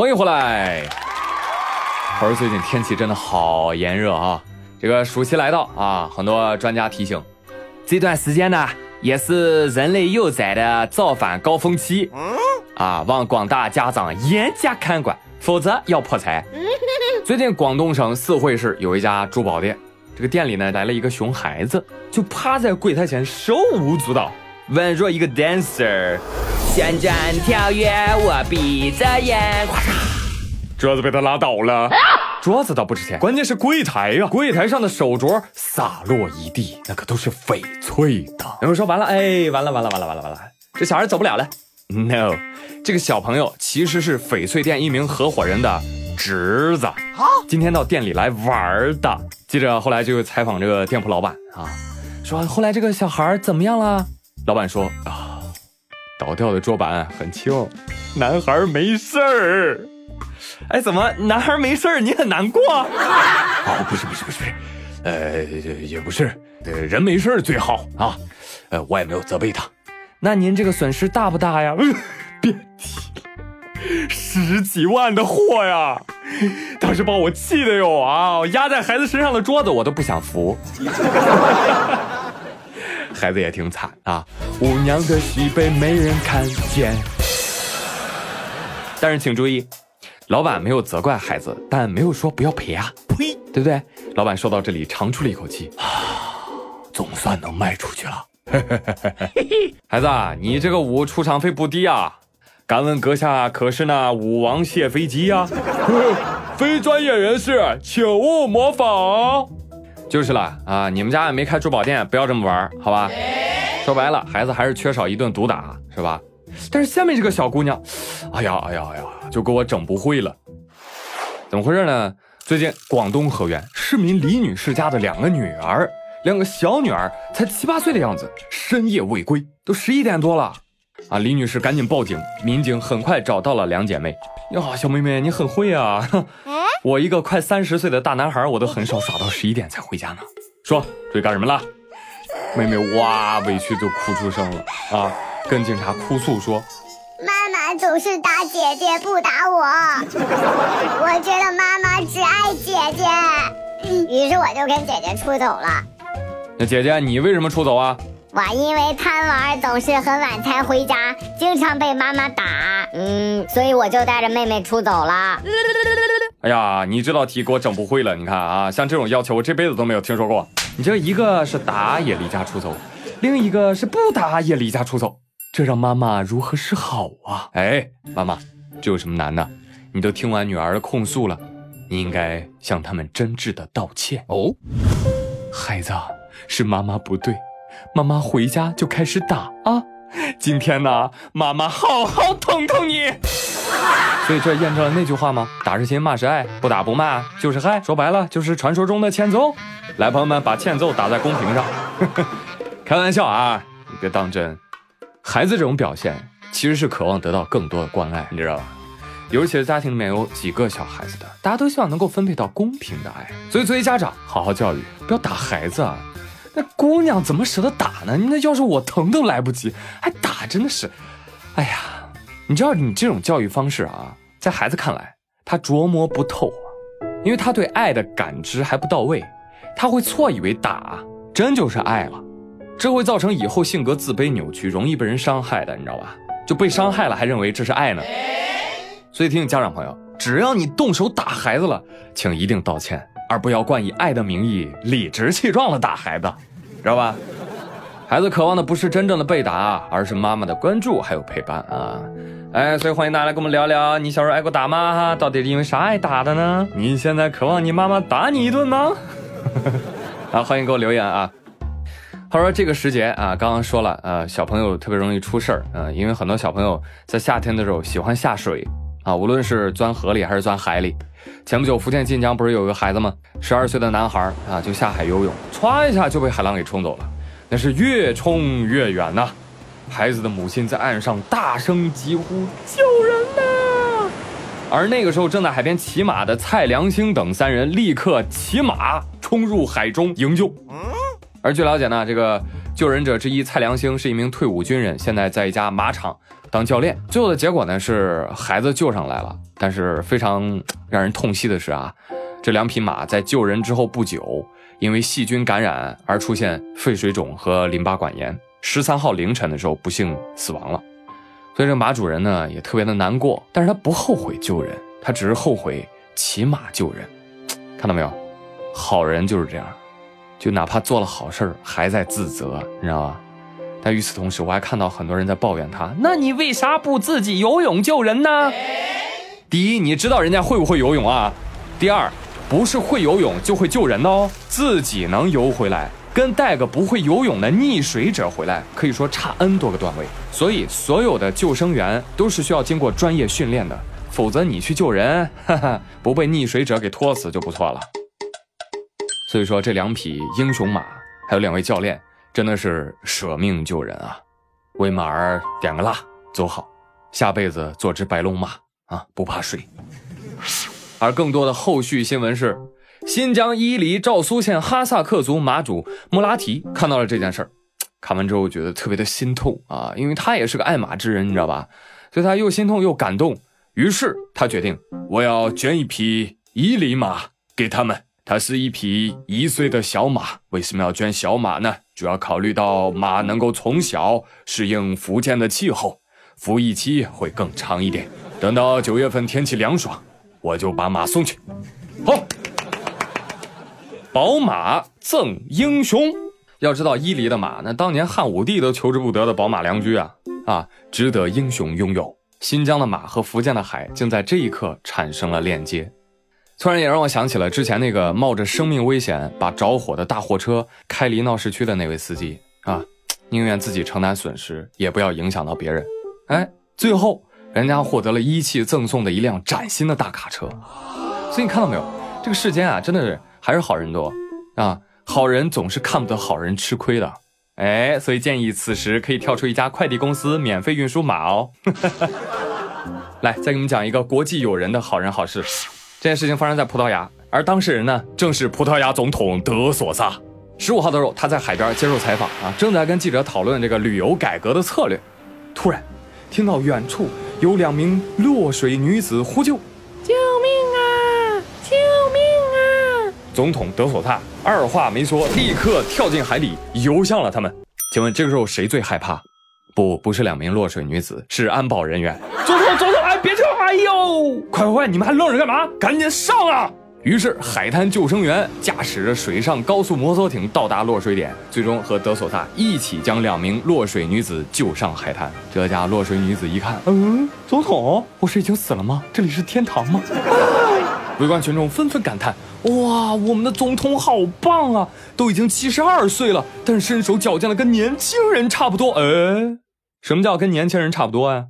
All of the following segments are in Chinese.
欢迎回来。可是最近天气真的好炎热啊，这个暑期来到啊，很多专家提醒，这段时间呢也是人类幼崽的造反高峰期，啊，望广大家长严加看管，否则要破财。最近广东省四会市有一家珠宝店，这个店里呢来了一个熊孩子，就趴在柜台前手舞足蹈，宛若一个 dancer。旋转跳跃，我闭着眼，桌子被他拉倒了。桌子倒不值钱，关键是柜台呀，柜台上的手镯洒落一地，那可都是翡翠的。有人说完了，哎，完了完了完了完了完了，这小孩走不了了。No，这个小朋友其实是翡翠店一名合伙人的侄子，今天到店里来玩的。记者后来就采访这个店铺老板啊，说后来这个小孩怎么样了？老板说啊。倒掉的桌板很轻，男孩没事儿。哎，怎么男孩没事儿？你很难过？哦，不是不是不是不是，呃，也不是，人没事儿最好啊。呃，我也没有责备他。那您这个损失大不大呀？别提了，十几万的货呀！当时把我气的哟啊，压在孩子身上的桌子我都不想扶。孩子也挺惨啊，舞娘的喜悲没人看见。但是请注意，老板没有责怪孩子，但没有说不要赔啊，呸，对不对？老板说到这里，长出了一口气，啊，总算能卖出去了。孩子，你这个舞出场费不低啊，敢问阁下可是那舞王谢飞机呀？非专业人士，请勿模仿。就是了啊！你们家也没开珠宝店，不要这么玩，好吧？说白了，孩子还是缺少一顿毒打，是吧？但是下面这个小姑娘，哎呀哎呀哎呀，就给我整不会了。怎么回事呢？最近广东河源市民李女士家的两个女儿，两个小女儿才七八岁的样子，深夜未归，都十一点多了啊！李女士赶紧报警，民警很快找到了两姐妹。呀，小妹妹，你很会啊！我一个快三十岁的大男孩，我都很少耍到十一点才回家呢。说，出去干什么了？妹妹哇，委屈就哭出声了啊，跟警察哭诉说：“妈妈总是打姐姐，不打我。我觉得妈妈只爱姐姐，于是我就跟姐姐出走了。”那姐姐，你为什么出走啊？我因为贪玩，总是很晚才回家，经常被妈妈打，嗯，所以我就带着妹妹出走了。哎呀，你这道题给我整不会了。你看啊，像这种要求，我这辈子都没有听说过。你这一个是打也离家出走，另一个是不打也离家出走，这让妈妈如何是好啊？哎，妈妈，这有什么难的？你都听完女儿的控诉了，你应该向他们真挚的道歉哦。孩子，是妈妈不对。妈妈回家就开始打啊！今天呢，妈妈好好疼疼你。所以这验证了那句话吗？打是亲，骂是爱，不打不骂就是害。说白了就是传说中的欠揍。来，朋友们，把欠揍打在公屏上。开玩笑啊，你别当真。孩子这种表现其实是渴望得到更多的关爱，你知道吧？尤其是家庭里面有几个小孩子的，大家都希望能够分配到公平的爱。所以作为家长，好好教育，不要打孩子啊。那姑娘怎么舍得打呢？那要是我疼都来不及，还打，真的是，哎呀，你知道你这种教育方式啊，在孩子看来他琢磨不透，因为他对爱的感知还不到位，他会错以为打真就是爱了，这会造成以后性格自卑扭曲，容易被人伤害的，你知道吧？就被伤害了还认为这是爱呢？所以提醒家长朋友，只要你动手打孩子了，请一定道歉。而不要冠以爱的名义理直气壮的打孩子，知道吧？孩子渴望的不是真正的被打，而是妈妈的关注还有陪伴啊！哎，所以欢迎大家来跟我们聊聊，你小时候挨过打吗？哈，到底是因为啥挨打的呢？你现在渴望你妈妈打你一顿吗？啊，欢迎给我留言啊！他说这个时节啊，刚刚说了，呃，小朋友特别容易出事儿啊，因为很多小朋友在夏天的时候喜欢下水啊，无论是钻河里还是钻海里。前不久，福建晋江不是有个孩子吗？十二岁的男孩啊，就下海游泳，歘一下就被海浪给冲走了。那是越冲越远呐！孩子的母亲在岸上大声疾呼：“救人呐！”而那个时候正在海边骑马的蔡良兴等三人立刻骑马冲入海中营救。而据了解呢，这个救人者之一蔡良兴是一名退伍军人，现在在一家马场当教练。最后的结果呢是孩子救上来了，但是非常让人痛惜的是啊，这两匹马在救人之后不久，因为细菌感染而出现肺水肿和淋巴管炎，十三号凌晨的时候不幸死亡了。所以这马主人呢也特别的难过，但是他不后悔救人，他只是后悔骑马救人。看到没有，好人就是这样，就哪怕做了好事还在自责，你知道吧？但与此同时，我还看到很多人在抱怨他，那你为啥不自己游泳救人呢？第一，你知道人家会不会游泳啊？第二，不是会游泳就会救人的哦，自己能游回来，跟带个不会游泳的溺水者回来，可以说差 n 多个段位。所以，所有的救生员都是需要经过专业训练的。否则你去救人，哈哈，不被溺水者给拖死就不错了。所以说这两匹英雄马，还有两位教练，真的是舍命救人啊！为马儿点个蜡，走好，下辈子做只白龙马啊，不怕水。而更多的后续新闻是，新疆伊犁昭苏县哈萨克族马主穆拉提看到了这件事儿，看完之后觉得特别的心痛啊，因为他也是个爱马之人，你知道吧？所以他又心痛又感动。于是他决定，我要捐一匹伊犁马给他们。它是一匹一岁的小马。为什么要捐小马呢？主要考虑到马能够从小适应福建的气候，服役期会更长一点。等到九月份天气凉爽，我就把马送去。好，宝马赠英雄。要知道伊犁的马，那当年汉武帝都求之不得的宝马良驹啊啊，值得英雄拥有。新疆的马和福建的海，竟在这一刻产生了链接，突然也让我想起了之前那个冒着生命危险把着火的大货车开离闹市区的那位司机啊，宁愿自己承担损失，也不要影响到别人。哎，最后人家获得了一汽赠送的一辆崭新的大卡车。所以你看到没有，这个世间啊，真的是还是好人多啊，好人总是看不得好人吃亏的。哎，所以建议此时可以跳出一家快递公司，免费运输马哦。来，再给你们讲一个国际友人的好人好事。这件事情发生在葡萄牙，而当事人呢，正是葡萄牙总统德索萨。十五号的时候，他在海边接受采访啊，正在跟记者讨论这个旅游改革的策略。突然，听到远处有两名落水女子呼救：“救命啊！救命啊！”总统德索萨二话没说，立刻跳进海里游向了他们。请问这个时候谁最害怕？不，不是两名落水女子，是安保人员。总统，总统，哎，别跳！哎呦，快快快，你们还愣着干嘛？赶紧上啊！于是海滩救生员驾驶着水上高速摩托艇到达落水点，最终和德索萨一起将两名落水女子救上海滩。这家落水女子一看，嗯，总统，不是已经死了吗？这里是天堂吗？围观群众纷纷感叹：哇，我们的总统好棒啊！都已经七十二岁了，但是身手矫健的跟年轻人差不多。哎，什么叫跟年轻人差不多呀？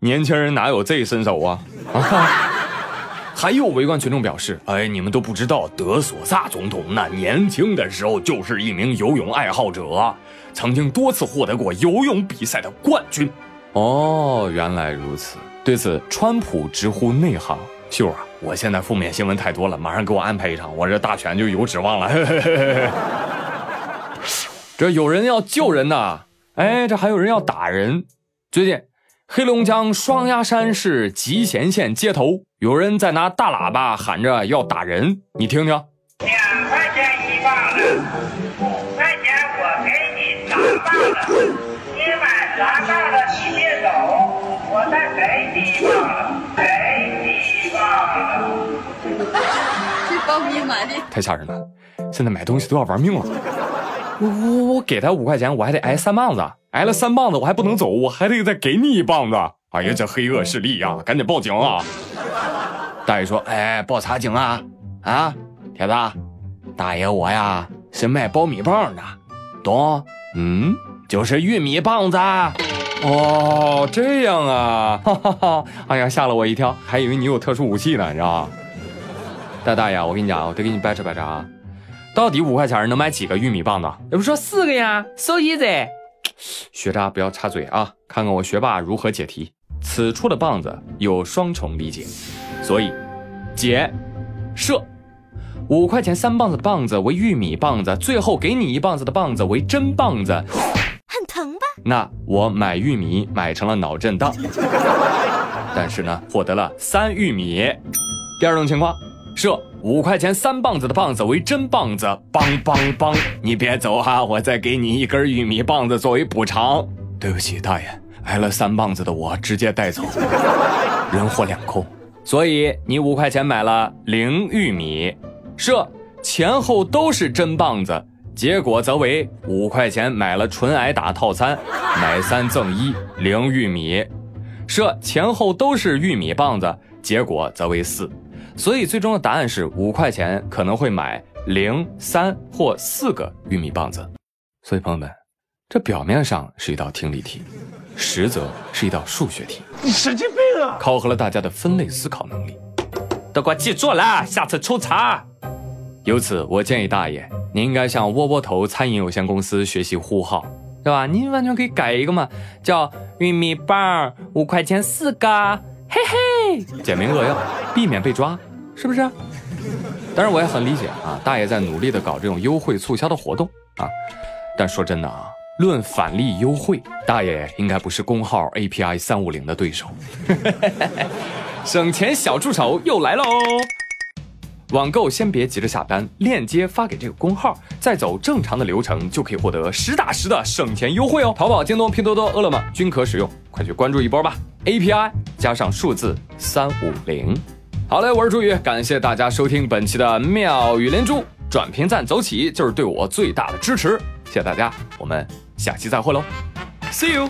年轻人哪有这身手啊？啊！还有围观群众表示：“哎，你们都不知道，德索萨总统那年轻的时候就是一名游泳爱好者，曾经多次获得过游泳比赛的冠军。”哦，原来如此。对此，川普直呼内行：“秀啊，我现在负面新闻太多了，马上给我安排一场，我这大选就有指望了。”这有人要救人呐，哎，这还有人要打人。最近。黑龙江双鸭山市集贤县街头，有人在拿大喇叭喊着要打人，你听听。两块钱一棒子，五块钱我给你砸棒子，太吓人了，现在买东西都要玩命了。我我我给他五块钱，我还得挨三棒子。挨了三棒子，我还不能走，我还得再给你一棒子。哎呀，这黑恶势力呀，赶紧报警啊！大爷说：“哎，报啥警啊？啊，铁子，大爷我呀是卖苞米棒的，懂？嗯，就是玉米棒子。哦，这样啊，哈哈哈！哎呀，吓了我一跳，还以为你有特殊武器呢，你知道吗？大大爷，我跟你讲，我得给你掰扯掰扯啊，到底五块钱能买几个玉米棒子？要不说四个呀，so easy。学渣不要插嘴啊！看看我学霸如何解题。此处的棒子有双重理解，所以解设五块钱三棒子的棒子为玉米棒子，最后给你一棒子的棒子为真棒子，很疼吧？那我买玉米买成了脑震荡，但是呢，获得了三玉米。第二种情况，设五块钱三棒子的棒子为真棒子，梆梆梆！你别走哈、我再给你一根玉米棒子作为补偿。对不起，大爷，挨了三棒子的我直接带走，人货两空。所以你五块钱买了零玉米，设前后都是真棒子，结果则为五块钱买了纯挨打套餐，买三赠一零玉米。设前后都是玉米棒子，结果则为四。所以最终的答案是五块钱可能会买零、三或四个玉米棒子。所以朋友们，这表面上是一道听力题，实则是一道数学题。你神经病啊！考核了大家的分类思考能力。都给我记住了，下次抽查。由此，我建议大爷，您应该向窝窝头餐饮有限公司学习呼号，对吧？您完全可以改一个嘛，叫玉米棒五块钱四个，嘿嘿，简明扼要，避免被抓，是不是？当然，我也很理解啊，大爷在努力的搞这种优惠促销的活动啊。但说真的啊，论返利优惠，大爷应该不是工号 API 三五零的对手。省钱小助手又来喽！网购先别急着下单，链接发给这个工号，再走正常的流程就可以获得实打实的省钱优惠哦。淘宝、京东、拼多多、饿了么均可使用，快去关注一波吧！API 加上数字三五零。好嘞，我是朱宇，感谢大家收听本期的妙语连珠，转评赞走起就是对我最大的支持，谢谢大家，我们下期再会喽，See you。